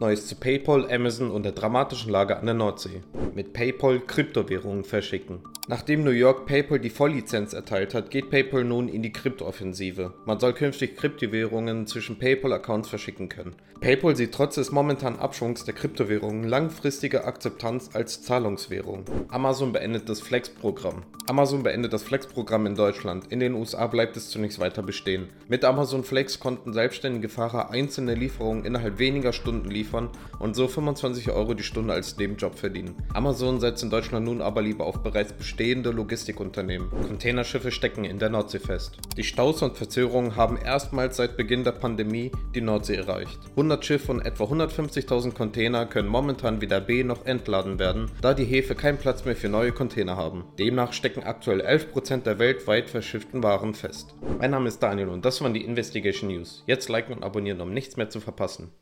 Neues zu PayPal, Amazon und der dramatischen Lage an der Nordsee. Mit PayPal Kryptowährungen verschicken. Nachdem New York PayPal die Volllizenz erteilt hat, geht PayPal nun in die Kryptooffensive. Man soll künftig Kryptowährungen zwischen PayPal-Accounts verschicken können. PayPal sieht trotz des momentanen Abschwungs der Kryptowährungen langfristige Akzeptanz als Zahlungswährung. Amazon beendet das Flex-Programm. Amazon beendet das Flex-Programm in Deutschland. In den USA bleibt es zunächst weiter bestehen. Mit Amazon Flex konnten selbstständige Fahrer einzelne Lieferungen innerhalb weniger Stunden liefern und so 25 Euro die Stunde als Nebenjob verdienen. Amazon setzt in Deutschland nun aber lieber auf bereits bestehende Logistikunternehmen. Containerschiffe stecken in der Nordsee fest. Die Staus und Verzögerungen haben erstmals seit Beginn der Pandemie die Nordsee erreicht. 100 Schiffe und etwa 150.000 Container können momentan weder B noch entladen werden, da die Häfe keinen Platz mehr für neue Container haben. Demnach stecken aktuell 11% der weltweit verschifften Waren fest. Mein Name ist Daniel und das waren die Investigation News. Jetzt liken und abonnieren, um nichts mehr zu verpassen.